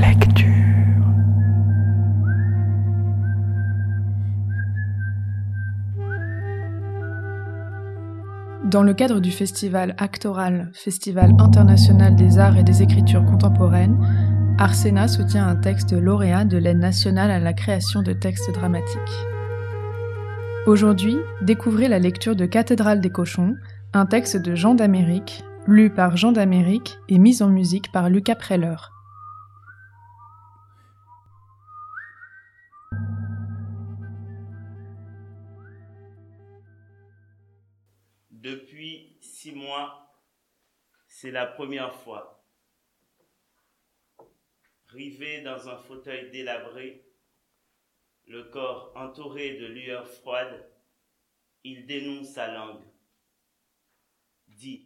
Lecture. Dans le cadre du festival Actoral, Festival international des arts et des écritures contemporaines, Arsena soutient un texte lauréat de l'aide nationale à la création de textes dramatiques. Aujourd'hui, découvrez la lecture de Cathédrale des cochons, un texte de Jean d'Amérique, lu par Jean d'Amérique et mis en musique par Lucas Preller. Depuis six mois, c'est la première fois. Rivé dans un fauteuil délabré, le corps entouré de lueurs froides, il dénonce sa langue. Dit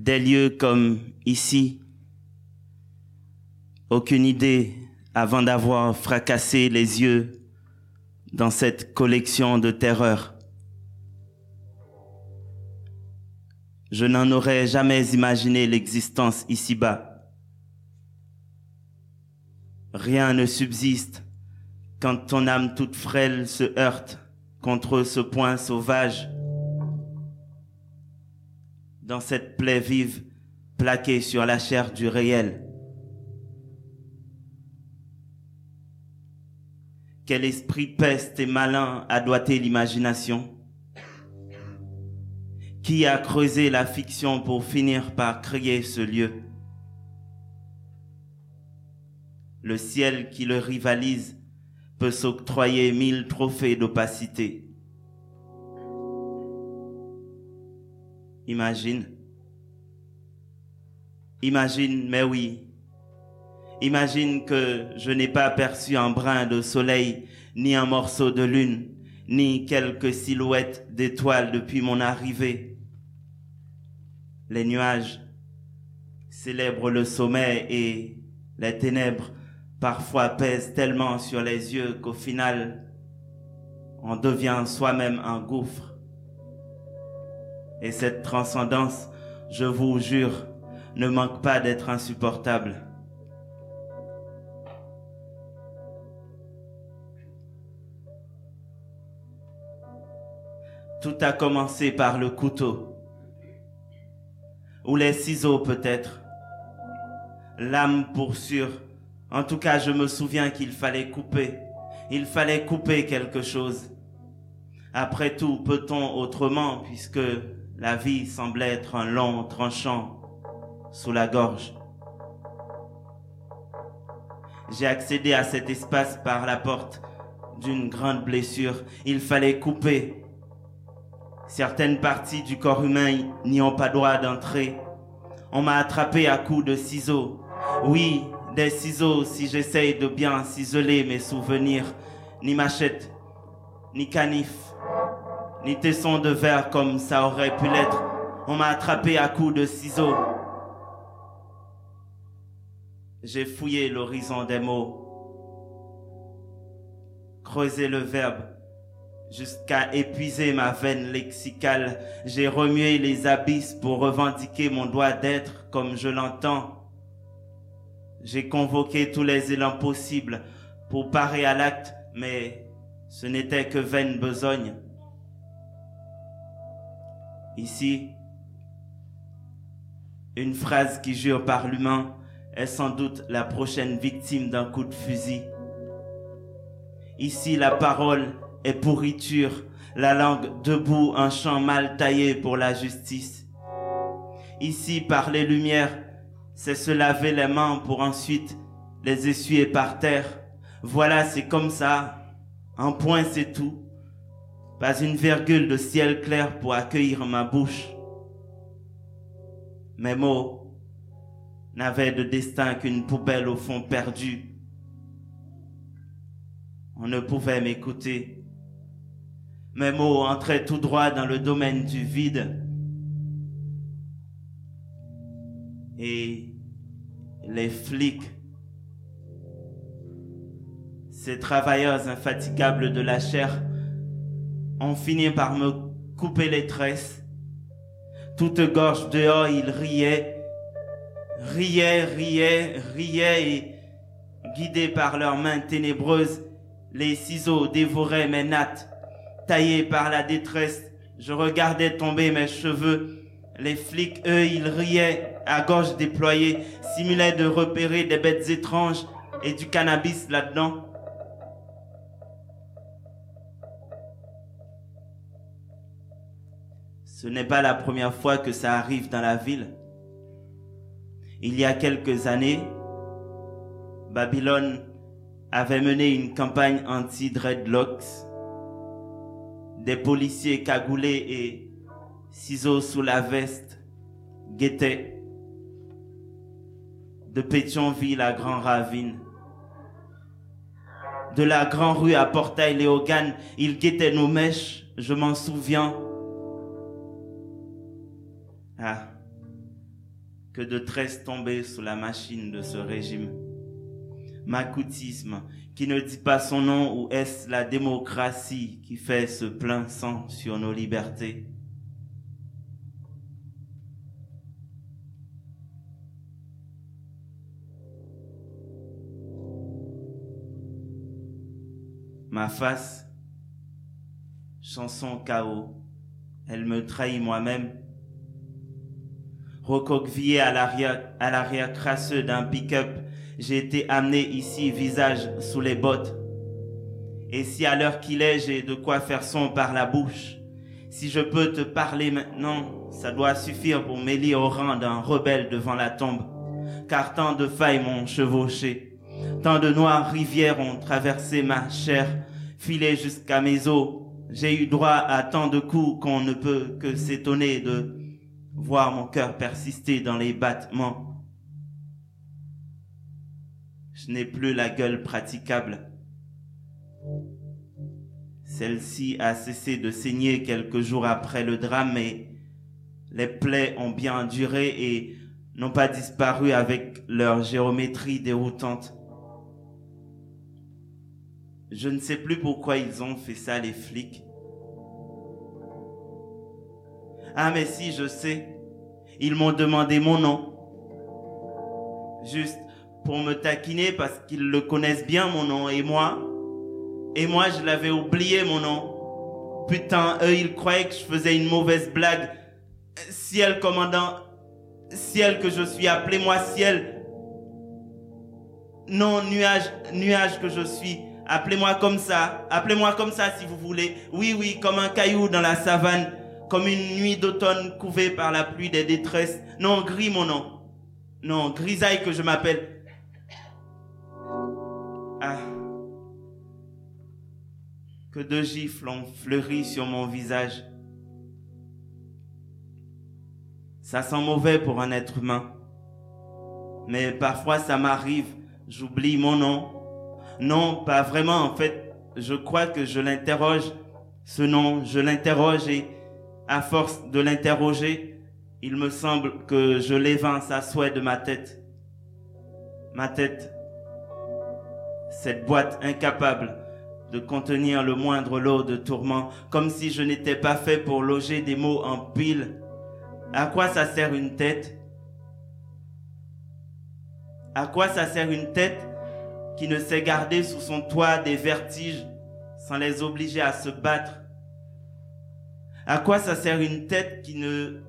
des lieux comme ici. Aucune idée avant d'avoir fracassé les yeux dans cette collection de terreurs. Je n'en aurais jamais imaginé l'existence ici-bas. Rien ne subsiste quand ton âme toute frêle se heurte contre ce point sauvage dans cette plaie vive plaquée sur la chair du réel. Quel esprit peste et malin a doigté l'imagination? Qui a creusé la fiction pour finir par créer ce lieu? Le ciel qui le rivalise peut s'octroyer mille trophées d'opacité. Imagine. Imagine, mais oui. Imagine que je n'ai pas aperçu un brin de soleil, ni un morceau de lune, ni quelques silhouettes d'étoiles depuis mon arrivée. Les nuages célèbrent le sommet et les ténèbres parfois pèsent tellement sur les yeux qu'au final, on devient soi-même un gouffre. Et cette transcendance, je vous jure, ne manque pas d'être insupportable. Tout a commencé par le couteau, ou les ciseaux peut-être, l'âme pour sûr. En tout cas, je me souviens qu'il fallait couper, il fallait couper quelque chose. Après tout, peut-on autrement puisque la vie semble être un long tranchant sous la gorge. J'ai accédé à cet espace par la porte d'une grande blessure. Il fallait couper. Certaines parties du corps humain n'y ont pas droit d'entrer. On m'a attrapé à coups de ciseaux. Oui, des ciseaux si j'essaye de bien ciseler mes souvenirs. Ni machette, ni canif, ni tesson de verre comme ça aurait pu l'être. On m'a attrapé à coups de ciseaux. J'ai fouillé l'horizon des mots, creusé le verbe jusqu'à épuiser ma veine lexicale. J'ai remué les abysses pour revendiquer mon droit d'être comme je l'entends. J'ai convoqué tous les élans possibles pour parer à l'acte, mais ce n'était que vaine besogne. Ici, Une phrase qui jure par l'humain est sans doute la prochaine victime d'un coup de fusil. Ici, la parole est pourriture, la langue debout, un champ mal taillé pour la justice. Ici, par les lumières, c'est se laver les mains pour ensuite les essuyer par terre. Voilà, c'est comme ça. Un point, c'est tout. Pas une virgule de ciel clair pour accueillir ma bouche. Mes mots n'avaient de destin qu'une poubelle au fond perdue. On ne pouvait m'écouter. Mes mots entraient tout droit dans le domaine du vide. Et les flics, ces travailleurs infatigables de la chair, ont fini par me couper les tresses. Toute gorge dehors, ils riaient, riaient, riaient, riaient et, guidés par leurs mains ténébreuses, les ciseaux dévoraient mes nattes. Taillés par la détresse, je regardais tomber mes cheveux. Les flics, eux, ils riaient, à gorge déployée, simulaient de repérer des bêtes étranges et du cannabis là-dedans. Ce n'est pas la première fois que ça arrive dans la ville. Il y a quelques années, Babylone avait mené une campagne anti-dreadlocks. Des policiers cagoulés et ciseaux sous la veste guettaient de Pétionville à Grand Ravine. De la Grand Rue à Portail-Léogane, ils guettaient nos mèches, je m'en souviens. Ah, que de tresses tombées sous la machine de ce régime. Macoutisme, qui ne dit pas son nom, ou est-ce la démocratie qui fait ce plein sang sur nos libertés? Ma face, chanson chaos, elle me trahit moi-même l'arrière, à l'arrière crasseux d'un pick-up, j'ai été amené ici, visage sous les bottes. Et si à l'heure qu'il est, j'ai de quoi faire son par la bouche, si je peux te parler maintenant, ça doit suffire pour m'élire au rang d'un rebelle devant la tombe, car tant de failles m'ont chevauché, tant de noires rivières ont traversé ma chair, filé jusqu'à mes os. J'ai eu droit à tant de coups qu'on ne peut que s'étonner de voir mon cœur persister dans les battements. Je n'ai plus la gueule praticable. Celle-ci a cessé de saigner quelques jours après le drame, mais les plaies ont bien duré et n'ont pas disparu avec leur géométrie déroutante. Je ne sais plus pourquoi ils ont fait ça, les flics. Ah mais si, je sais. Ils m'ont demandé mon nom. Juste pour me taquiner parce qu'ils le connaissent bien mon nom et moi. Et moi je l'avais oublié mon nom. Putain, eux ils croyaient que je faisais une mauvaise blague. Ciel commandant, ciel que je suis, appelez-moi ciel. Non, nuage, nuage que je suis. Appelez-moi comme ça. Appelez-moi comme ça si vous voulez. Oui, oui, comme un caillou dans la savane comme une nuit d'automne couvée par la pluie des détresses. Non, gris mon nom. Non, grisaille que je m'appelle. Ah. Que de gifles ont fleuri sur mon visage. Ça sent mauvais pour un être humain. Mais parfois ça m'arrive, j'oublie mon nom. Non, pas vraiment en fait. Je crois que je l'interroge, ce nom, je l'interroge et à force de l'interroger, il me semble que je l'évince à souhait de ma tête. Ma tête, cette boîte incapable de contenir le moindre lot de tourments, comme si je n'étais pas fait pour loger des mots en pile. À quoi ça sert une tête? À quoi ça sert une tête qui ne sait garder sous son toit des vertiges sans les obliger à se battre? À quoi ça sert une tête qui ne,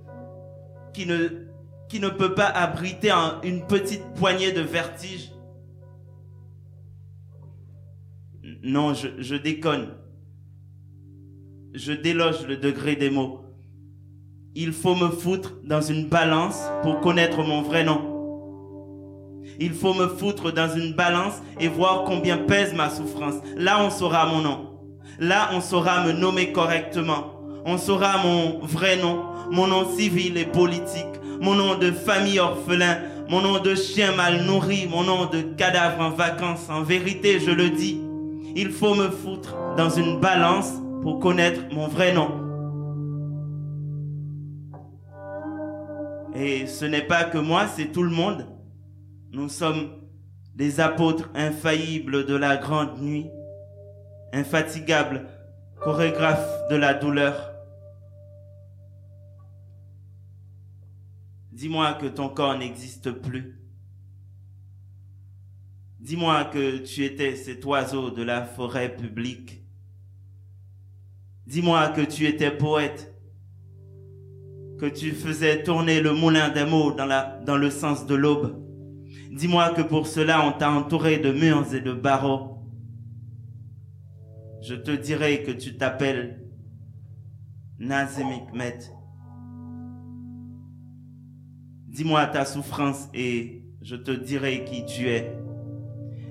peut pas abriter une petite poignée de vertige? Non, je, je déconne. Je déloge le degré des mots. Il faut me foutre dans une balance pour connaître mon vrai nom. Il faut me foutre dans une balance et voir combien pèse ma souffrance. Là, on saura mon nom. Là, on saura me nommer correctement. On saura mon vrai nom, mon nom civil et politique, mon nom de famille orphelin, mon nom de chien mal nourri, mon nom de cadavre en vacances. En vérité, je le dis, il faut me foutre dans une balance pour connaître mon vrai nom. Et ce n'est pas que moi, c'est tout le monde. Nous sommes des apôtres infaillibles de la grande nuit, infatigables chorégraphes de la douleur. Dis-moi que ton corps n'existe plus. Dis-moi que tu étais cet oiseau de la forêt publique. Dis-moi que tu étais poète, que tu faisais tourner le moulin des mots dans, le sens de l'aube. Dis-moi que pour cela on t'a entouré de murs et de barreaux. Je te dirai que tu t'appelles Nazimikmet. Dis-moi ta souffrance et je te dirai qui tu es.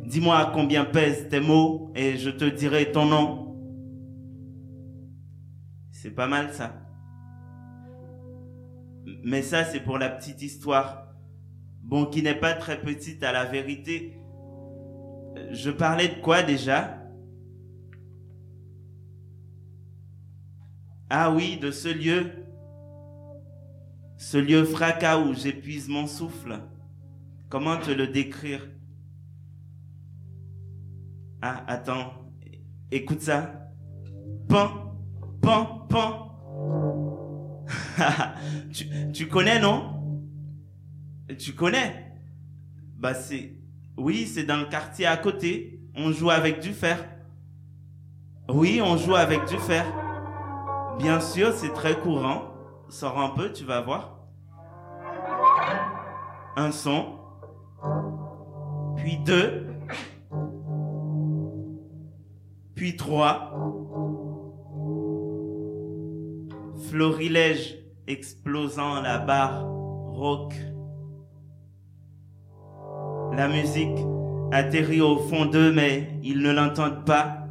Dis-moi combien pèsent tes mots et je te dirai ton nom. C'est pas mal ça. Mais ça, c'est pour la petite histoire. Bon, qui n'est pas très petite à la vérité. Je parlais de quoi déjà? Ah oui, de ce lieu ce lieu fracas où j'épuise mon souffle. Comment te le décrire? Ah, attends, écoute ça. Pan, pan, pan. tu, tu connais, non? Tu connais? Bah c'est... Oui, c'est dans le quartier à côté. On joue avec du fer. Oui, on joue avec du fer. Bien sûr, c'est très courant. Sors un peu, tu vas voir. Un son, puis deux, puis trois. Florilège explosant la barre rock. La musique atterrit au fond d'eux, mais ils ne l'entendent pas,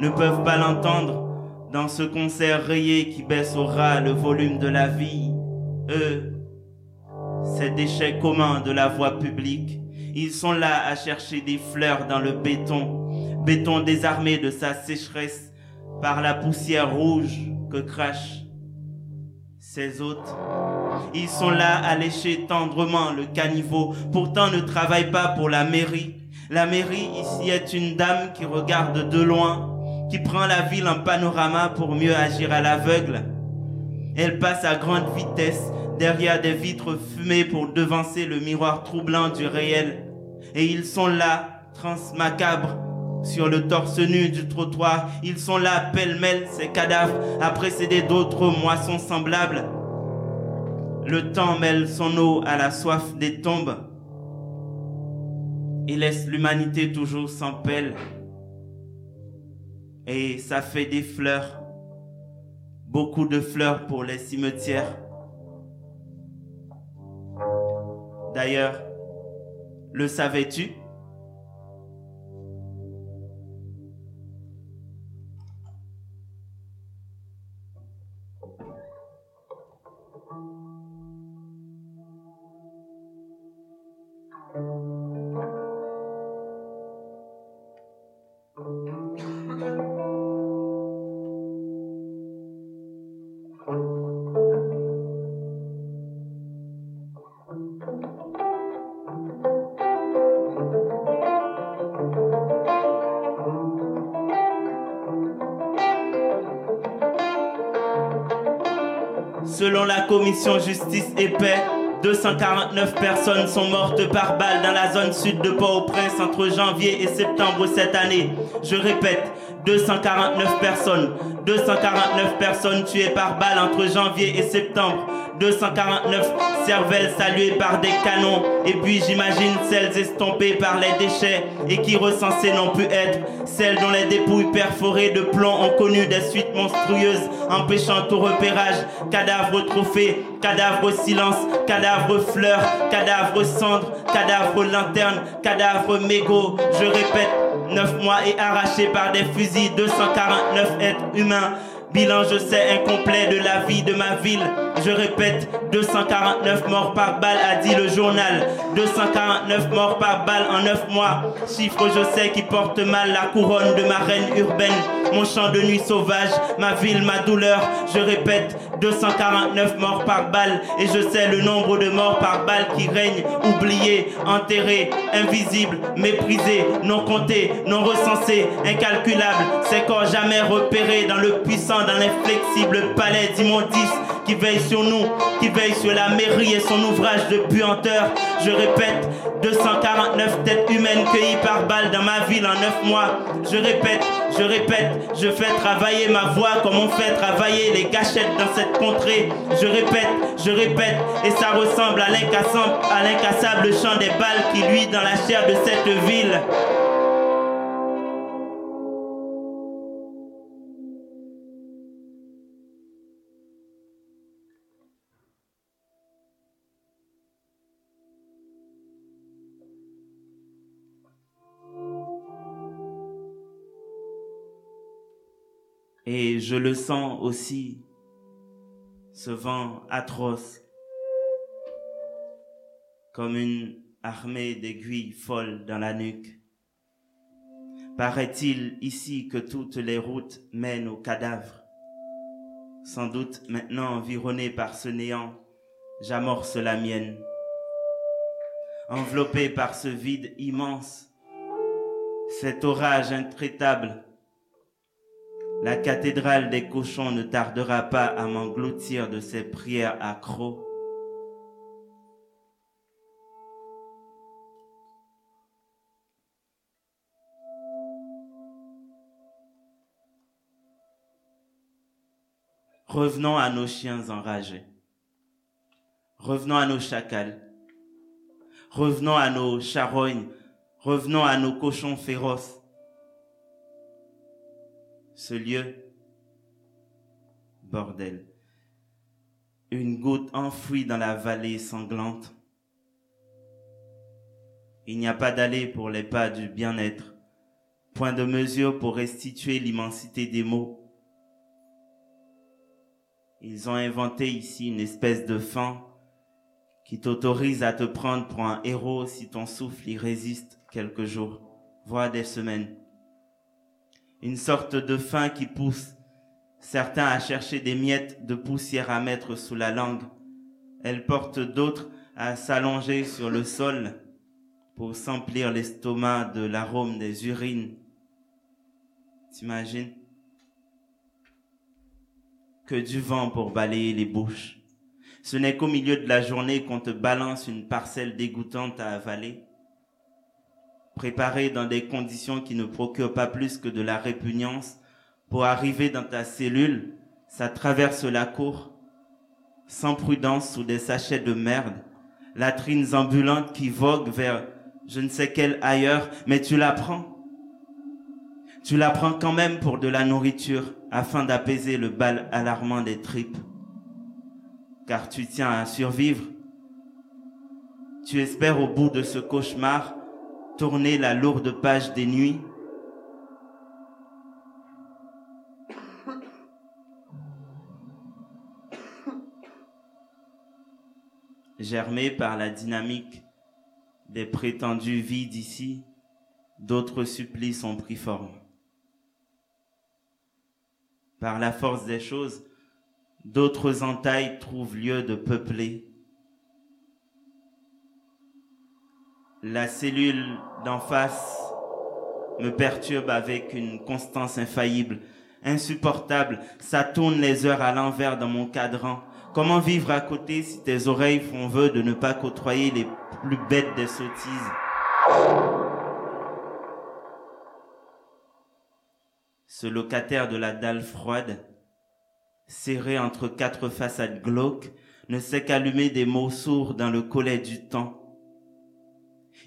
ne peuvent pas l'entendre dans ce concert rayé qui baisse au ras le volume de la vie, eux, ces déchets communs de la voie publique, ils sont là à chercher des fleurs dans le béton, béton désarmé de sa sécheresse par la poussière rouge que crachent ses hôtes. Ils sont là à lécher tendrement le caniveau, pourtant ne travaillent pas pour la mairie. La mairie ici est une dame qui regarde de loin qui prend la ville en panorama pour mieux agir à l'aveugle. Elle passe à grande vitesse derrière des vitres fumées pour devancer le miroir troublant du réel. Et ils sont là, transmacabres, sur le torse nu du trottoir. Ils sont là, pêle-mêle, ces cadavres, à précéder d'autres moissons semblables. Le temps mêle son eau à la soif des tombes et laisse l'humanité toujours sans pelle et ça fait des fleurs, beaucoup de fleurs pour les cimetières. D'ailleurs, le savais-tu? Commission justice et paix, 249 personnes sont mortes par balle dans la zone sud de Port-au-Prince entre janvier et septembre cette année. Je répète, 249 personnes. 249 personnes tuées par balle entre janvier et septembre. 249 cervelles saluées par des canons. Et puis j'imagine celles estompées par les déchets et qui recensées n'ont pu être. Celles dont les dépouilles perforées de plomb ont connu des suites monstrueuses, empêchant tout repérage. Cadavres trophées, cadavres silence, cadavres fleurs, cadavres cendres, cadavres lanternes, cadavres mégots. Je répète, 9 mois et arrachés par des fusils, 249 êtres humains Bilan, je sais, incomplet de la vie de ma ville. Je répète, 249 morts par balle, a dit le journal. 249 morts par balle en 9 mois. Chiffre, je sais, qui porte mal la couronne de ma reine urbaine. Mon champ de nuit sauvage, ma ville, ma douleur. Je répète, 249 morts par balle. Et je sais le nombre de morts par balle qui règnent, oubliés, enterrés, invisibles, méprisés, non comptés, non recensés, incalculables. Ces corps jamais repérés dans le puissant dans l'inflexible palais d'immondice qui veille sur nous, qui veille sur la mairie et son ouvrage de puanteur. Je répète, 249 têtes humaines cueillies par balle dans ma ville en 9 mois. Je répète, je répète, je fais travailler ma voix comme on fait travailler les gâchettes dans cette contrée. Je répète, je répète, et ça ressemble à l'incassable chant des balles qui luit dans la chair de cette ville. Et je le sens aussi, ce vent atroce, comme une armée d'aiguilles folles dans la nuque. Paraît-il ici que toutes les routes mènent au cadavre. Sans doute maintenant environné par ce néant, j'amorce la mienne. Enveloppé par ce vide immense, cet orage intraitable la cathédrale des cochons ne tardera pas à m'engloutir de ses prières accros. Revenons à nos chiens enragés. Revenons à nos chacals. Revenons à nos charognes. Revenons à nos cochons féroces ce lieu, bordel, une goutte enfouie dans la vallée sanglante. Il n'y a pas d'allée pour les pas du bien-être, point de mesure pour restituer l'immensité des mots. Ils ont inventé ici une espèce de fin qui t'autorise à te prendre pour un héros si ton souffle y résiste quelques jours, voire des semaines une sorte de faim qui pousse certains à chercher des miettes de poussière à mettre sous la langue. Elle porte d'autres à s'allonger sur le sol pour s'emplir l'estomac de l'arôme des urines. T'imagines? Que du vent pour balayer les bouches. Ce n'est qu'au milieu de la journée qu'on te balance une parcelle dégoûtante à avaler préparé dans des conditions qui ne procurent pas plus que de la répugnance, pour arriver dans ta cellule, ça traverse la cour, sans prudence sous des sachets de merde, latrines ambulantes qui voguent vers je ne sais quel ailleurs, mais tu la prends. Tu la prends quand même pour de la nourriture afin d'apaiser le bal alarmant des tripes. Car tu tiens à survivre. Tu espères au bout de ce cauchemar tourner la lourde page des nuits. Germé par la dynamique des prétendus vies d'ici, d'autres supplices ont pris forme. Par la force des choses, d'autres entailles trouvent lieu de peupler La cellule d'en face me perturbe avec une constance infaillible, insupportable. Ça tourne les heures à l'envers dans mon cadran. Comment vivre à côté si tes oreilles font vœu de ne pas côtoyer les plus bêtes des sottises? Ce locataire de la dalle froide, serré entre quatre façades glauques, ne sait qu'allumer des mots sourds dans le collet du temps.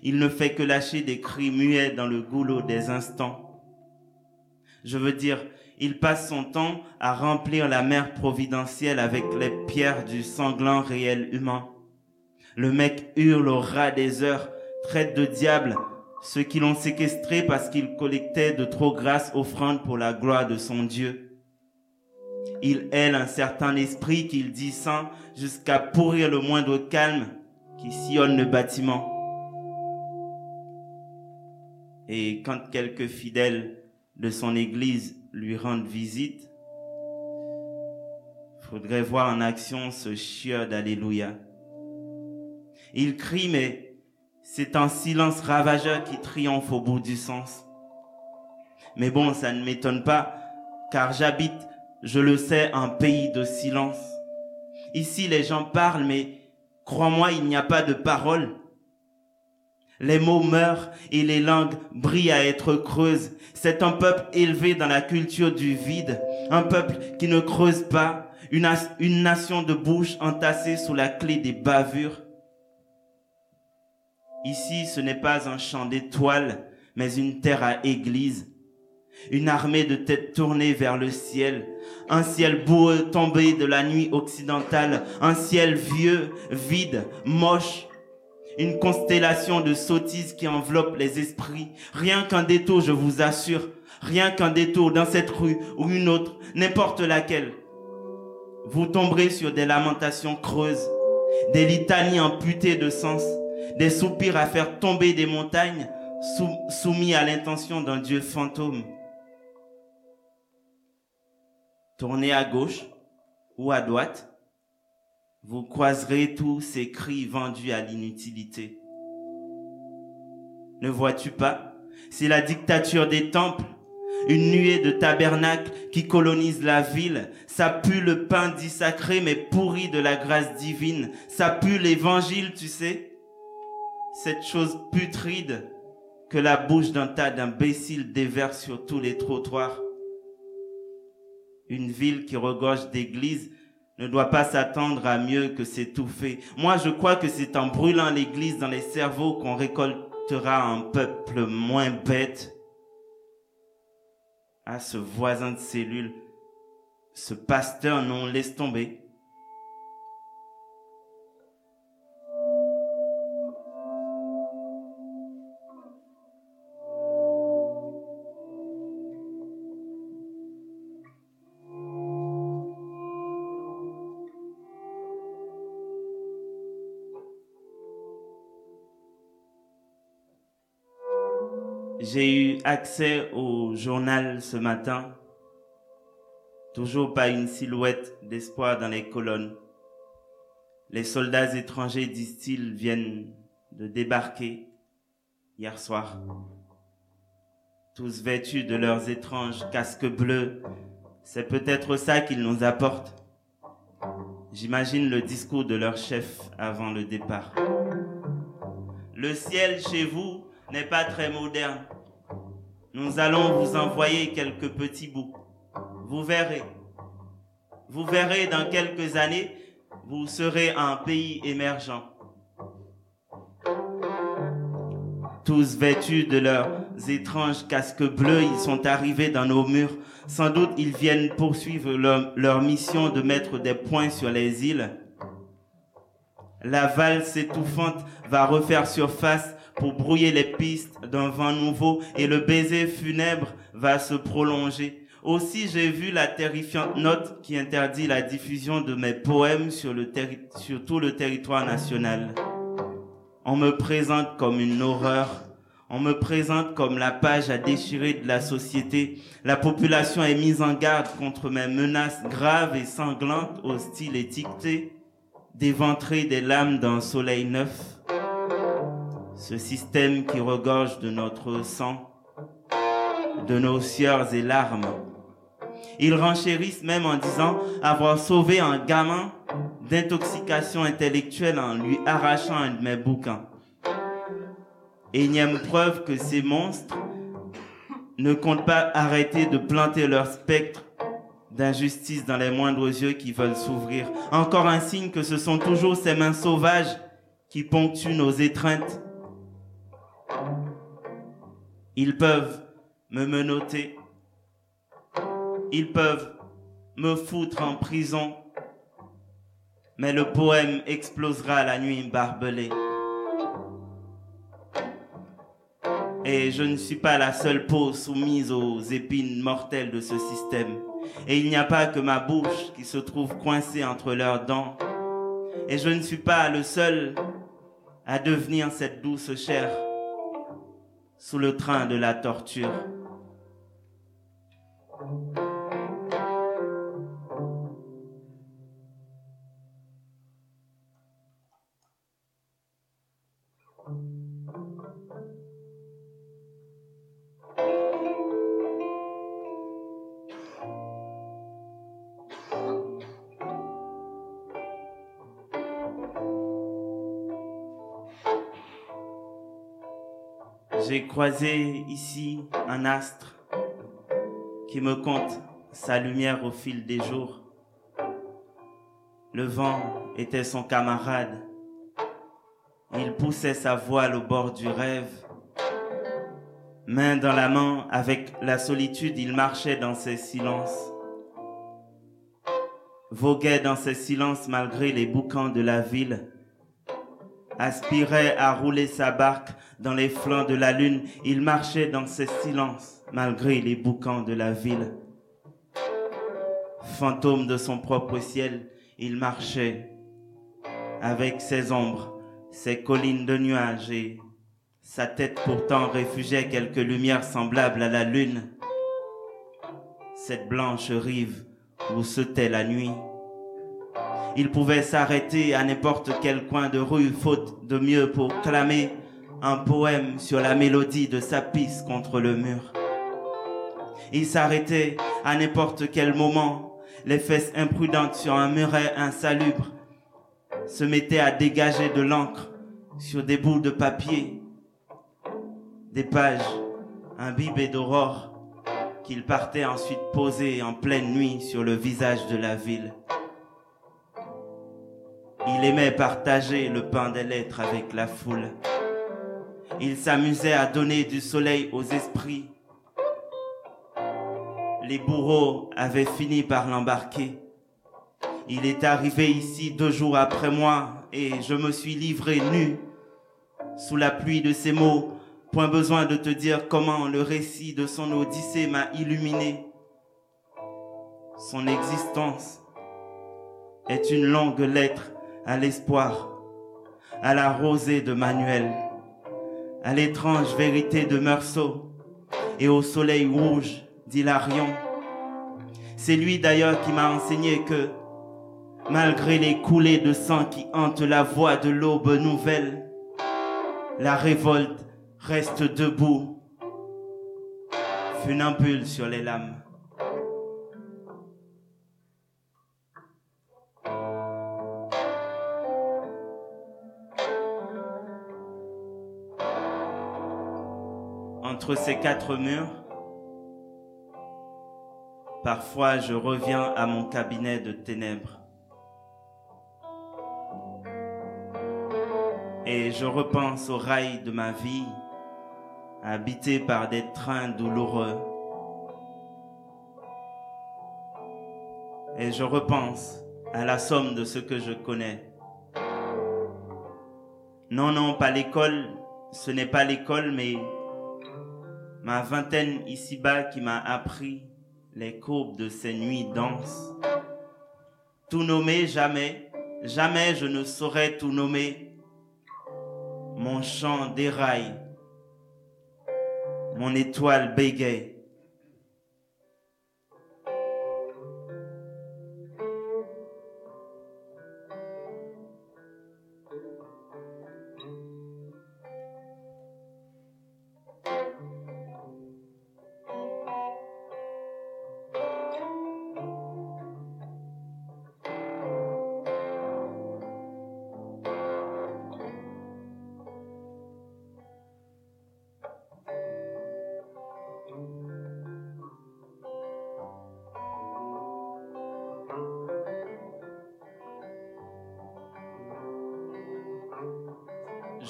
Il ne fait que lâcher des cris muets dans le goulot des instants. Je veux dire, il passe son temps à remplir la mer providentielle avec les pierres du sanglant réel humain. Le mec hurle au ras des heures, traite de diable ceux qui l'ont séquestré parce qu'il collectait de trop grasses offrandes pour la gloire de son Dieu. Il aile un certain esprit qu'il dit saint jusqu'à pourrir le moindre calme qui sillonne le bâtiment. Et quand quelques fidèles de son église lui rendent visite, faudrait voir en action ce chieur d'Alléluia. Il crie, mais c'est un silence ravageur qui triomphe au bout du sens. Mais bon, ça ne m'étonne pas, car j'habite, je le sais, un pays de silence. Ici, les gens parlent, mais crois-moi, il n'y a pas de parole. Les mots meurent et les langues brillent à être creuses. C'est un peuple élevé dans la culture du vide, un peuple qui ne creuse pas, une, nation de bouches entassées sous la clé des bavures. Ici, ce n'est pas un champ d'étoiles, mais une terre à église. Une armée de têtes tournées vers le ciel. Un ciel boueux tombé de la nuit occidentale. Un ciel vieux, vide, moche. Une constellation de sottises qui enveloppe les esprits. Rien qu'un détour, je vous assure. Rien qu'un détour dans cette rue ou une autre, n'importe laquelle. Vous tomberez sur des lamentations creuses, des litanies amputées de sens des soupirs à faire tomber des montagnes soumis à l'intention d'un Dieu fantôme. Tournez à gauche ou à droite, vous croiserez tous ces cris vendus à l'inutilité. Ne vois-tu pas? C'est la dictature des temples, une nuée de tabernacles qui colonise la ville. Ça pue le pain dit sacré mais pourri de la grâce divine. Ça pue l'évangile, tu sais cette chose putride que la bouche d'un tas d'imbéciles déverse sur tous les trottoirs. Une ville qui regorge d'églises ne doit pas s'attendre à mieux que s'étouffer. Moi, je crois que c'est en brûlant l'église dans les cerveaux qu'on récoltera un peuple moins bête. À ce voisin de cellule, ce pasteur, non, laisse tomber. J'ai eu accès au journal ce matin. Toujours pas une silhouette d'espoir dans les colonnes. Les soldats étrangers, disent-ils, viennent de débarquer hier soir. Tous vêtus de leurs étranges casques bleus. C'est peut-être ça qu'ils nous apportent. J'imagine le discours de leur chef avant le départ. Le ciel chez vous n'est pas très moderne. Nous allons vous envoyer quelques petits bouts. Vous verrez. Vous verrez dans quelques années, vous serez un pays émergent. Tous vêtus de leurs étranges casques bleus, ils sont arrivés dans nos murs. Sans doute, ils viennent poursuivre leur, mission de mettre des points sur les îles. La valse étouffante va refaire surface pour brouiller les pistes d'un vent nouveau et le baiser funèbre va se prolonger. Aussi, j'ai vu la terrifiante note qui interdit la diffusion de mes poèmes sur, le tout le territoire national. On me présente comme une horreur. On me présente comme la page à déchirer de la société. La population est mise en garde contre mes menaces graves et sanglantes, hostiles et dictées, d'éventrer des lames d'un soleil neuf ce système qui regorge de notre sang, de nos sueurs et larmes. Ils renchérissent même en disant avoir sauvé un gamin d'intoxication intellectuelle en lui arrachant un de mes bouquins. Énième preuve que ces monstres ne comptent pas arrêter de planter leur spectre d'injustice dans les moindres yeux qui veulent s'ouvrir. Encore un signe que ce sont toujours ces mains sauvages qui ponctuent nos étreintes. Ils peuvent me menotter. Ils peuvent me foutre en prison. Mais le poème explosera la nuit barbelée. Et je ne suis pas la seule peau soumise aux épines mortelles de ce système. Et il n'y a pas que ma bouche qui se trouve coincée entre leurs dents. Et je ne suis pas le seul à devenir cette douce chair sous le train de la torture. Croisé ici un astre qui me compte sa lumière au fil des jours. Le vent était son camarade. Il poussait sa voile au bord du rêve. Main dans la main, avec la solitude, il marchait dans ses silences. Voguait dans ses silences malgré les boucans de la ville aspirait à rouler sa barque dans les flancs de la lune. Il marchait dans ses silences malgré les boucans de la ville. Fantôme de son propre ciel, il marchait avec ses ombres, ses collines de nuages et sa tête pourtant réfugiait quelques lumières semblables à la lune. Cette blanche rive où se tait la nuit. Il pouvait s'arrêter à n'importe quel coin de rue, faute de mieux pour clamer un poème sur la mélodie de sa pisse contre le mur. Il s'arrêtait à n'importe quel moment, les fesses imprudentes sur un muret insalubre, se mettait à dégager de l'encre sur des bouts de papier, des pages imbibées d'aurore qu'il partait ensuite poser en pleine nuit sur le visage de la ville. Il aimait partager le pain des lettres avec la foule. Il s'amusait à donner du soleil aux esprits. Les bourreaux avaient fini par l'embarquer. Il est arrivé ici deux jours après moi et je me suis livré nu sous la pluie de ses mots. Point besoin de te dire comment le récit de son odyssée m'a illuminé. Son existence est une longue lettre à l'espoir, à la rosée de Manuel, à l'étrange vérité de Meursault et au soleil rouge d'Hilarion. C'est lui d'ailleurs qui m'a enseigné que, malgré les coulées de sang qui hantent la voie de l'aube nouvelle, la révolte reste debout, funambule sur les lames. Entre ces quatre murs, parfois je reviens à mon cabinet de ténèbres. Et je repense au rail de ma vie, habité par des trains douloureux. Et je repense à la somme de ce que je connais. Non, non, pas l'école, ce n'est pas l'école, mais ma vingtaine ici-bas qui m'a appris les courbes de ces nuits denses. Tout nommer jamais, jamais je ne saurais tout nommer. Mon chant déraille, mon étoile bégaye.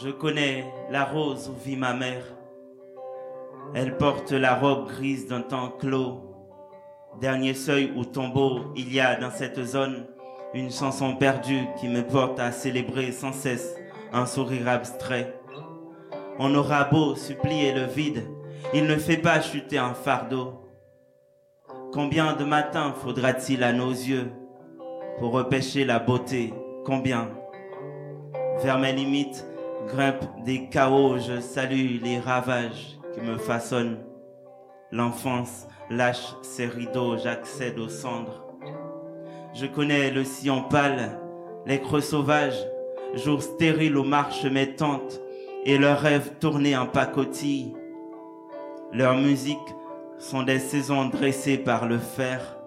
Je connais la rose où vit ma mère. Elle porte la robe grise d'un temps clos. Dernier seuil ou tombeau, il y a dans cette zone une chanson perdue qui me porte à célébrer sans cesse un sourire abstrait. On aura beau supplier le vide, il ne fait pas chuter un fardeau. Combien de matins faudra-t-il à nos yeux pour repêcher la beauté? Combien? Vers mes limites grimpe des chaos, je salue les ravages qui me façonnent. L'enfance lâche ses rideaux, j'accède aux cendres. Je connais le sillon pâle, les creux sauvages, jours stériles aux marches m'étantes et leurs rêves tournés en pacotille. Leurs musiques sont des saisons dressées par le fer.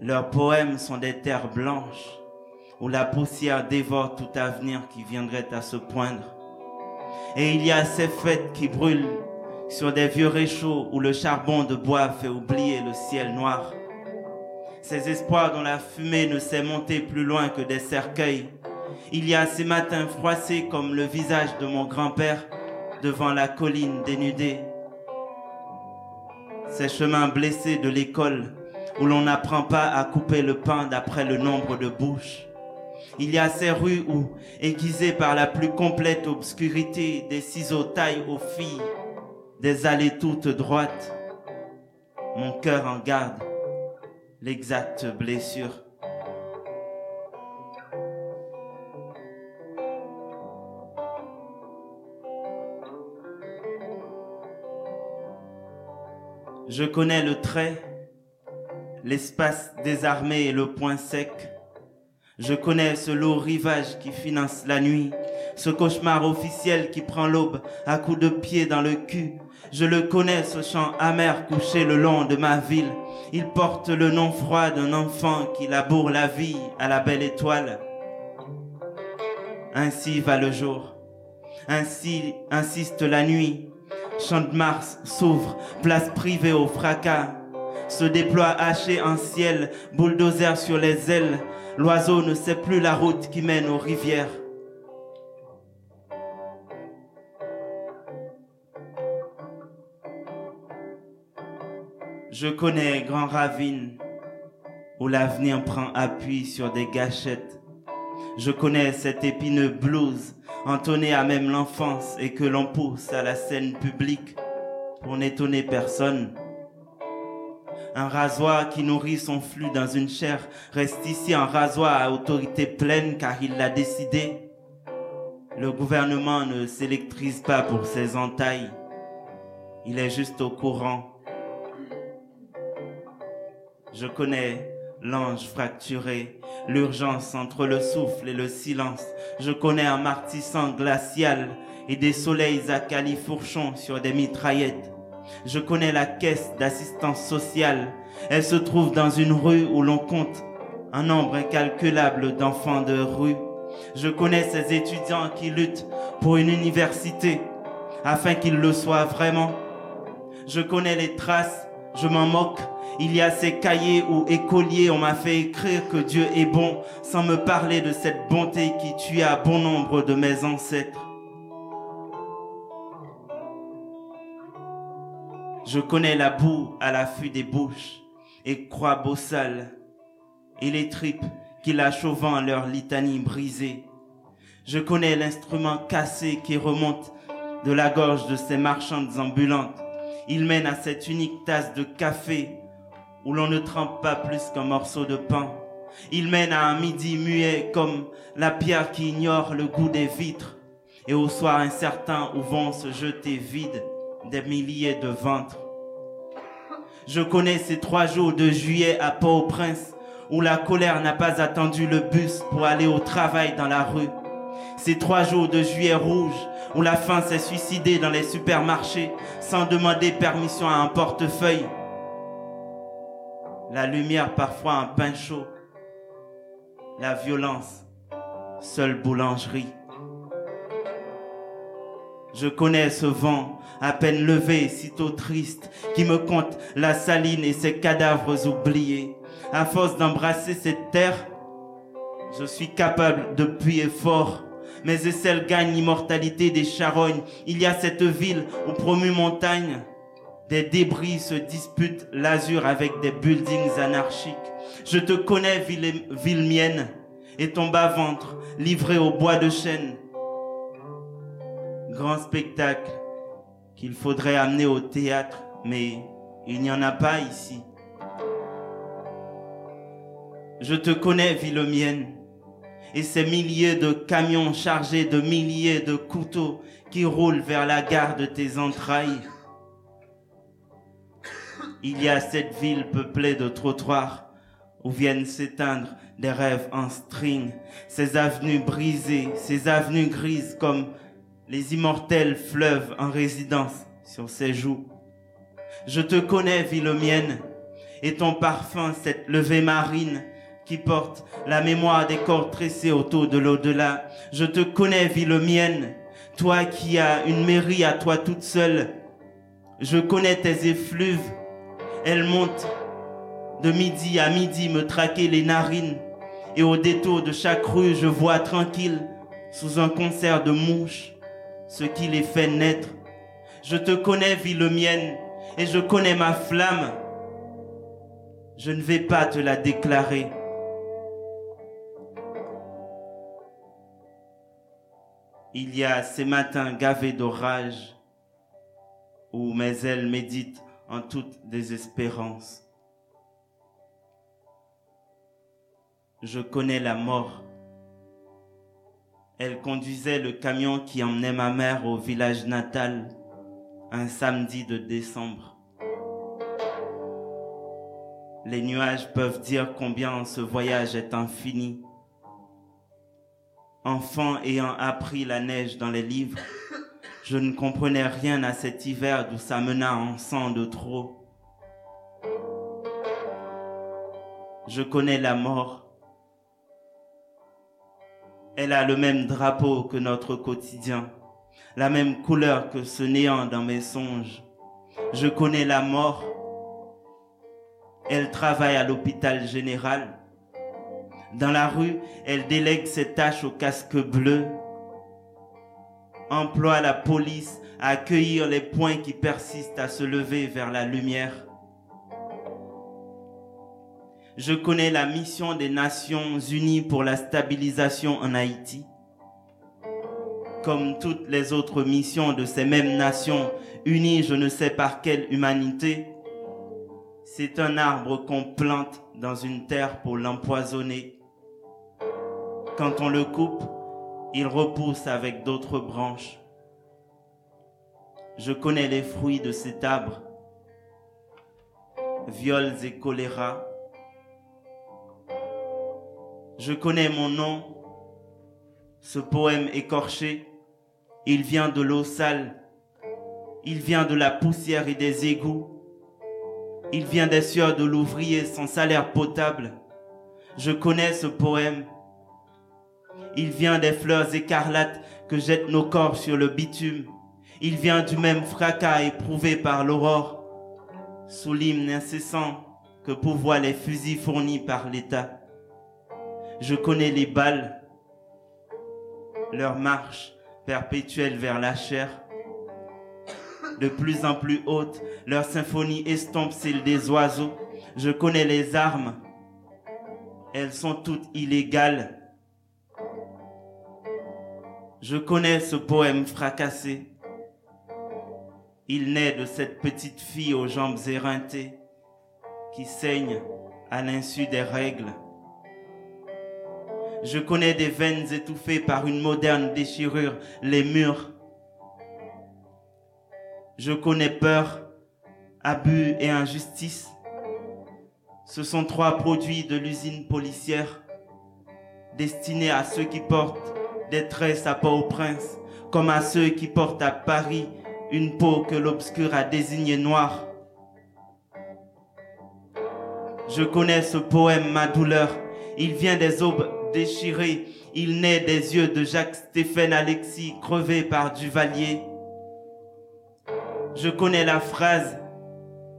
Leurs poèmes sont des terres blanches où la poussière dévore tout avenir qui viendrait à se poindre. Et il y a ces fêtes qui brûlent sur des vieux réchauds où le charbon de bois fait oublier le ciel noir. Ces espoirs dont la fumée ne sait monter plus loin que des cercueils. Il y a ces matins froissés comme le visage de mon grand-père devant la colline dénudée. Ces chemins blessés de l'école où l'on n'apprend pas à couper le pain d'après le nombre de bouches. Il y a ces rues où, aiguisées par la plus complète obscurité, des ciseaux taillent aux filles, des allées toutes droites. Mon cœur en garde l'exacte blessure. Je connais le trait, l'espace désarmé et le point sec. Je connais ce lourd rivage qui finance la nuit, ce cauchemar officiel qui prend l'aube à coups de pied dans le cul. Je le connais, ce chant amer couché le long de ma ville. Il porte le nom froid d'un enfant qui laboure la vie à la belle étoile. Ainsi va le jour, ainsi insiste la nuit. Champ de Mars s'ouvre, place privée au fracas. Se déploie haché en ciel, bulldozer sur les ailes. L'oiseau ne sait plus la route qui mène aux rivières. Je connais Grand Ravine, où l'avenir prend appui sur des gâchettes. Je connais cet épineux blues, entonné à même l'enfance et que l'on pousse à la scène publique pour n'étonner personne. Un rasoir qui nourrit son flux dans une chair reste ici un rasoir à autorité pleine car il l'a décidé. Le gouvernement ne s'électrise pas pour ses entailles. Il est juste au courant je connais l'ange fracturé, l'urgence entre le souffle et le silence. Je connais un martissant glacial et des soleils à califourchon sur des mitraillettes. Je connais la caisse d'assistance sociale. Elle se trouve dans une rue où l'on compte un nombre incalculable d'enfants de rue. Je connais ces étudiants qui luttent pour une université afin qu'ils le soient vraiment. Je connais les traces, je m'en moque il y a ces cahiers où écoliers on m'a fait écrire que Dieu est bon sans me parler de cette bonté qui tua bon nombre de mes ancêtres. Je connais la boue à l'affût des bouches et croix bossales et les tripes qui lâchent au vent leur litanie brisée. Je connais l'instrument cassé qui remonte de la gorge de ces marchandes ambulantes. Il mène à cette unique tasse de café où l'on ne trempe pas plus qu'un morceau de pain. Il mène à un midi muet comme la pierre qui ignore le goût des vitres, et au soir incertain où vont se jeter vides des milliers de ventres. Je connais ces trois jours de juillet à Port-au-Prince où la colère n'a pas attendu le bus pour aller au travail dans la rue. Ces trois jours de juillet rouge où la faim s'est suicidée dans les supermarchés sans demander permission à un portefeuille la lumière parfois un pain chaud, la violence, seule boulangerie. Je connais ce vent à peine levé, sitôt triste, qui me compte la saline et ses cadavres oubliés. À force d'embrasser cette terre, je suis capable de puer fort, Mes aisselles gagnent l'immortalité des charognes. Il y a cette ville aux promues montagnes. Des débris se disputent l'azur avec des buildings anarchiques. Je te connais, ville, ville mienne, et ton bas-ventre, livré au bois de chêne. Grand spectacle qu'il faudrait amener au théâtre, mais il n'y en a pas ici. Je te connais, ville mienne, et ces milliers de camions chargés de milliers de couteaux qui roulent vers la gare de tes entrailles. Il y a cette ville peuplée de trottoirs où viennent s'éteindre des rêves en string, ces avenues brisées, ces avenues grises comme les immortels fleuves en résidence sur ses joues. Je te connais, ville mienne, et ton parfum, cette levée marine qui porte la mémoire des corps tressés autour de l'au-delà. Je te connais, ville mienne, toi qui as une mairie à toi toute seule. Je connais tes effluves, elles montent de midi à midi me traquer les narines. Et au détour de chaque rue, je vois tranquille, sous un concert de mouches, ce qui les fait naître. Je te connais, ville mienne, et je connais ma flamme. Je ne vais pas te la déclarer. Il y a ces matins gavés d'orage où mes ailes méditent en toute désespérance. Je connais la mort. Elle conduisait le camion qui emmenait ma mère au village natal un samedi de décembre. Les nuages peuvent dire combien ce voyage est infini. Enfant ayant appris la neige dans les livres, je ne comprenais rien à cet hiver d'où ça mena en sang de trop. Je connais la mort. Elle a le même drapeau que notre quotidien la même couleur que ce néant dans mes songes. Je connais la mort. Elle travaille à l'hôpital général. Dans la rue, elle délègue ses tâches au casque bleu. Emploie la police à accueillir les points qui persistent à se lever vers la lumière. Je connais la mission des Nations Unies pour la stabilisation en Haïti comme toutes les autres missions de ces mêmes nations unies je ne sais par quelle humanité, c'est un arbre qu'on plante dans une terre pour l'empoisonner. Quand on le coupe, il repousse avec d'autres branches. Je connais les fruits de cet arbre, viols et choléra. Je connais mon nom, ce poème écorché il vient de l'eau sale. Il vient de la poussière et des égouts. Il vient des sueurs de l'ouvrier sans salaire potable. Je connais ce poème. Il vient des fleurs écarlates que jettent nos corps sur le bitume. Il vient du même fracas éprouvé par l'aurore, sous l'hymne incessant que pourvoient les fusils fournis par l'État. Je connais les balles, leur marche, perpétuelle vers la chair. De plus en plus haute, leur symphonie estompe celle des oiseaux. Je connais les armes. Elles sont toutes illégales. Je connais ce poème fracassé. Il naît de cette petite fille aux jambes éreintées qui saigne à l'insu des règles. Je connais des veines étouffées par une moderne déchirure, les murs. Je connais peur, abus et injustice. Ce sont trois produits de l'usine policière destinés à ceux qui portent des tresses à Port-au-Prince, comme à ceux qui portent à Paris une peau que l'obscur a désignée noire. Je connais ce poème, ma douleur. Il vient des aubes déchiré. Il naît des yeux de Jacques-Stéphane Alexis, crevé par Duvalier. Je connais la phrase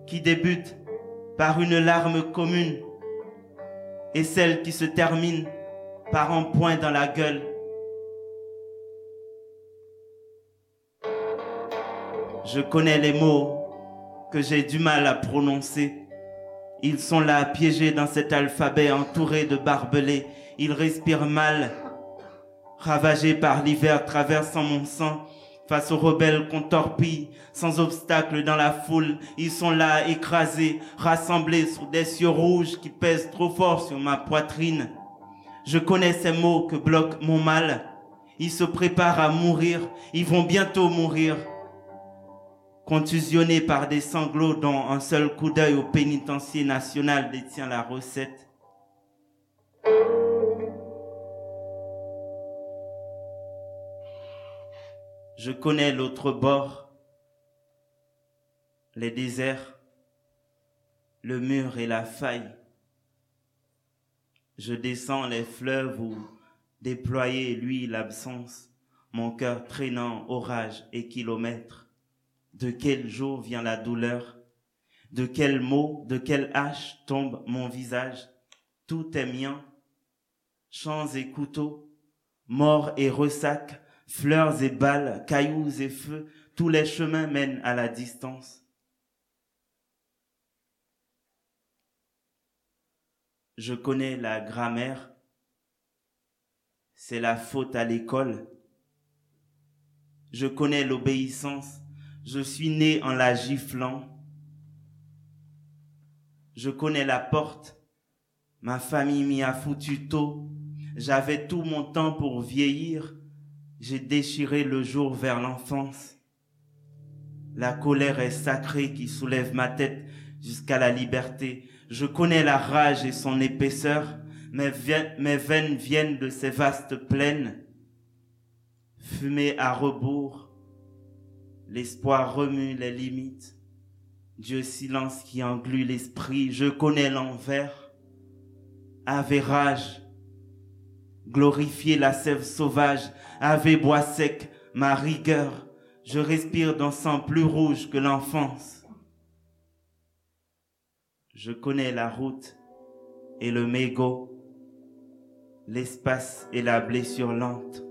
qui débute par une larme commune et celle qui se termine par un point dans la gueule. Je connais les mots que j'ai du mal à prononcer. Ils sont là piégés dans cet alphabet entouré de barbelés ils respirent mal, ravagés par l'hiver traversant mon sang. Face aux rebelles qu'on torpille, sans obstacle dans la foule, ils sont là, écrasés, rassemblés sous des cieux rouges qui pèsent trop fort sur ma poitrine. Je connais ces mots que bloque mon mal. Ils se préparent à mourir, ils vont bientôt mourir. Contusionnés par des sanglots dont un seul coup d'œil au pénitencier national détient la recette. Je connais l'autre bord, les déserts, le mur et la faille. Je descends les fleuves où déployer lui l'absence, mon cœur traînant orage et kilomètres. De quel jour vient la douleur? De quel mot, de quelle hache tombe mon visage? Tout est mien, champs et couteaux, morts et ressacs, fleurs et balles, cailloux et feux, tous les chemins mènent à la distance. Je connais la grammaire, c'est la faute à l'école. Je connais l'obéissance, je suis né en la giflant. Je connais la porte, ma famille m'y a foutu tôt. J'avais tout mon temps pour vieillir, j'ai déchiré le jour vers l'enfance. La colère est sacrée qui soulève ma tête jusqu'à la liberté. Je connais la rage et son épaisseur. Mes, veines viennent de ces vastes plaines. Fumée à rebours, l'espoir remue les limites. Dieu silence qui englue l'esprit, je connais l'envers. Ave glorifier la sève sauvage, Ave bois sec, ma rigueur, je respire d'un sang plus rouge que l'enfance. Je connais la route et le mégot, l'espace et la blessure lente,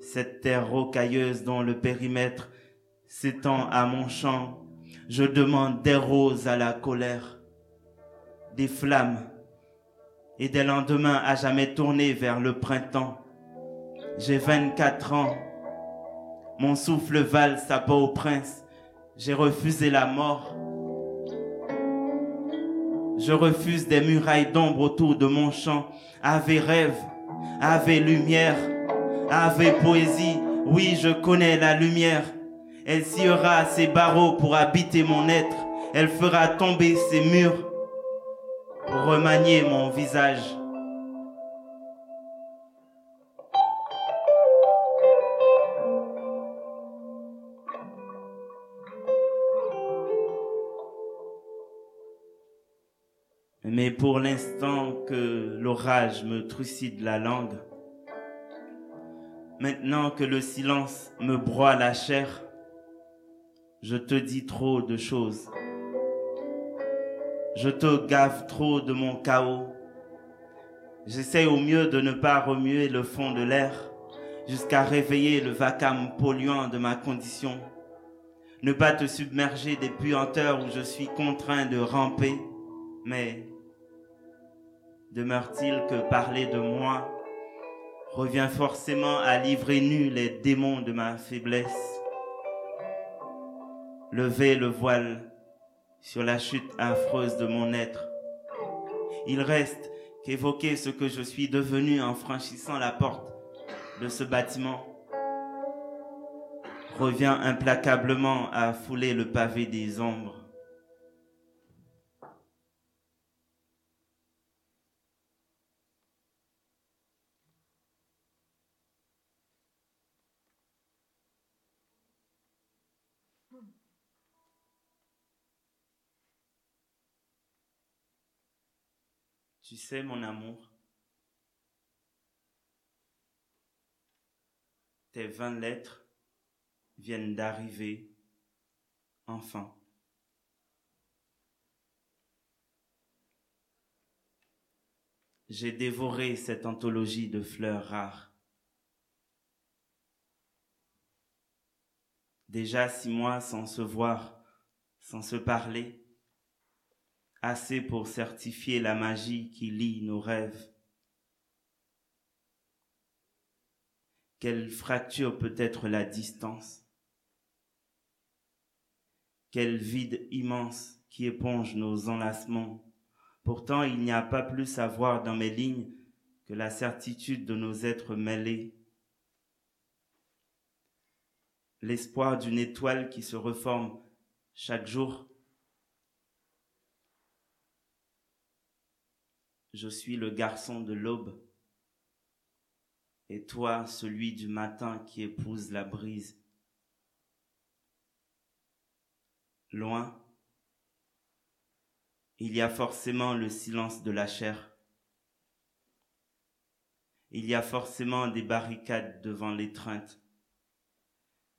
cette terre rocailleuse dont le périmètre s'étend à mon champ. Je demande des roses à la colère, des flammes et des lendemains à jamais tournés vers le printemps. J'ai 24 ans, mon souffle valse à au prince j'ai refusé la mort je refuse des murailles d'ombre autour de mon champ. Ave rêve, ave lumière, ave poésie. Oui, je connais la lumière. Elle sciera ses barreaux pour habiter mon être. Elle fera tomber ses murs remanier mon visage. Mais pour l'instant que l'orage me trucide la langue, maintenant que le silence me broie la chair, je te dis trop de choses. Je te gave trop de mon chaos. J'essaie au mieux de ne pas remuer le fond de l'air jusqu'à réveiller le vacarme polluant de ma condition. Ne pas te submerger des puanteurs où je suis contraint de ramper, mais demeure-t-il que parler de moi revient forcément à livrer nu les démons de ma faiblesse? Lever le voile sur la chute affreuse de mon être. Il reste qu'évoquer ce que je suis devenu en franchissant la porte de ce bâtiment revient implacablement à fouler le pavé des ombres. Tu sais, mon amour, tes vingt lettres viennent d'arriver, enfin. J'ai dévoré cette anthologie de fleurs rares. Déjà six mois sans se voir, sans se parler, assez pour certifier la magie qui lie nos rêves. Quelle fracture peut être la distance? Quel vide immense qui éponge nos enlacements Pourtant, il n'y a pas plus à voir dans mes lignes que la certitude de nos êtres mêlés. L'espoir d'une étoile qui se reforme chaque jour. Je suis le garçon de l'aube, et toi celui du matin qui épouse la brise. Loin, il y a forcément le silence de la chair. Il y a forcément des barricades devant l'étreinte.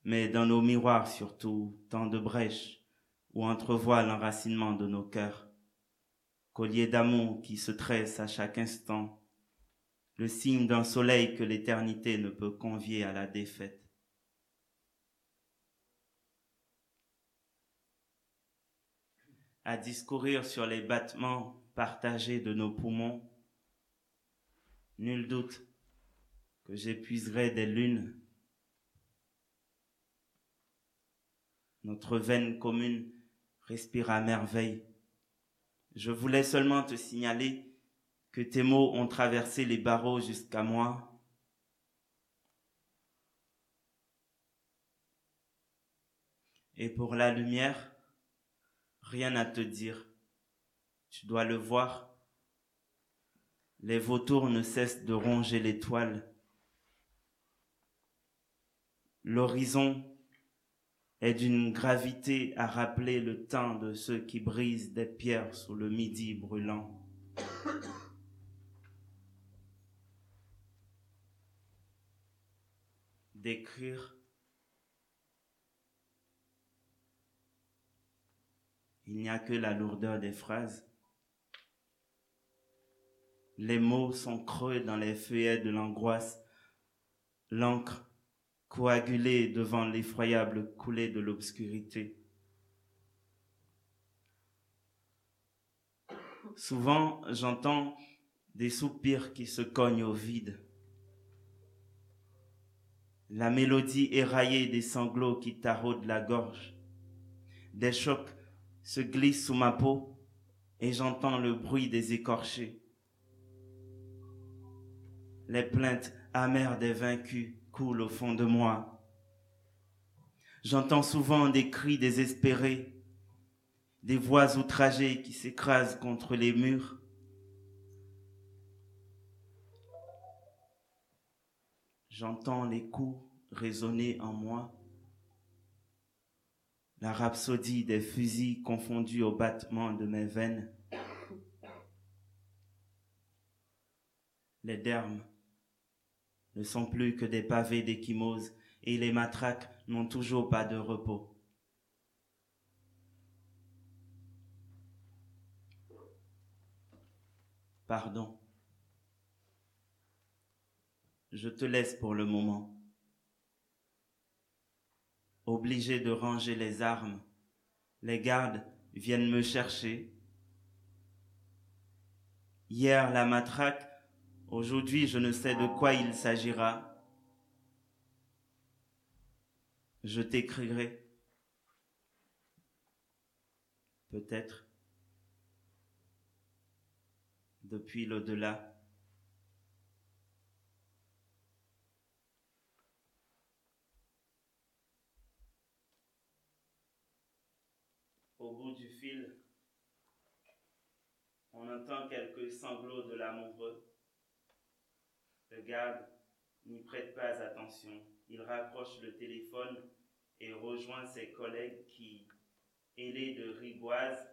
Mais dans nos miroirs surtout, tant de brèches où entrevoit l'enracinement de nos cœurs. Collier d'amour qui se tresse à chaque instant, le signe d'un soleil que l'éternité ne peut convier à la défaite. à discourir sur les battements partagés de nos poumons, nul doute que j'épuiserai des lunes. Notre veine commune respire à merveille. Je voulais seulement te signaler que tes mots ont traversé les barreaux jusqu'à moi. Et pour la lumière, rien à te dire. Tu dois le voir. Les vautours ne cessent de ronger l'étoile. L'horizon est d'une gravité à rappeler le temps de ceux qui brisent des pierres sous le midi brûlant. D'écrire Il n'y a que la lourdeur des phrases. Les mots sont creux dans les feuillets de l'angoisse, l'encre coagulée devant l'effroyable coulée de l'obscurité. Souvent, j'entends des soupirs qui se cognent au vide. La mélodie éraillée des sanglots qui taraudent la gorge. Des chocs se glisse sous ma peau et j'entends le bruit des écorchés. Les plaintes amères des vaincus au fond de moi. J'entends souvent des cris désespérés, des voix outragées qui s'écrasent contre les murs. J'entends les coups résonner en moi la rhapsodie des fusils confondus au battement de mes veines. Les dermes ne sont plus que des pavés d'échymose et les matraques n'ont toujours pas de repos. Pardon. Je te laisse pour le moment obligé de ranger les armes. Les gardes viennent me chercher. Hier la matraque, aujourd'hui je ne sais de quoi il s'agira. Je t'écrirai. Peut-être depuis l'au-delà. au bout du fil, on entend quelques sanglots de l'amoureux. Le garde n'y prête pas attention. Il rapproche le téléphone et rejoint ses collègues qui, ailés de rigoises,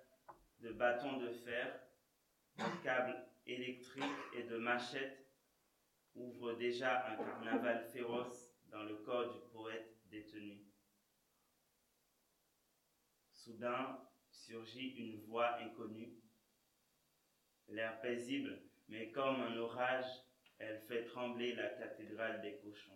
de bâtons de fer, de câbles électriques et de machettes, ouvrent déjà un carnaval féroce dans le corps du poète détenu. Soudain surgit une voix inconnue, l'air paisible, mais comme un orage, elle fait trembler la cathédrale des cochons.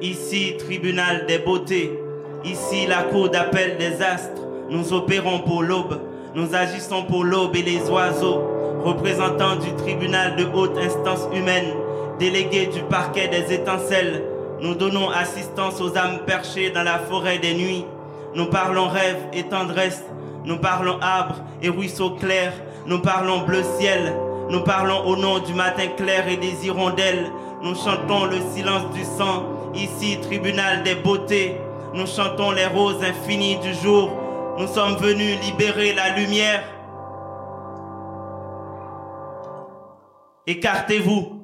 Ici, tribunal des beautés. Ici, la cour d'appel des astres. Nous opérons pour l'aube. Nous agissons pour l'aube et les oiseaux. Représentants du tribunal de haute instance humaine. Délégués du parquet des étincelles. Nous donnons assistance aux âmes perchées dans la forêt des nuits. Nous parlons rêve et tendresse. Nous parlons arbre et ruisseaux clairs. Nous parlons bleu ciel. Nous parlons au nom du matin clair et des hirondelles. Nous chantons le silence du sang. Ici, tribunal des beautés. Nous chantons les roses infinies du jour. Nous sommes venus libérer la lumière. Écartez-vous.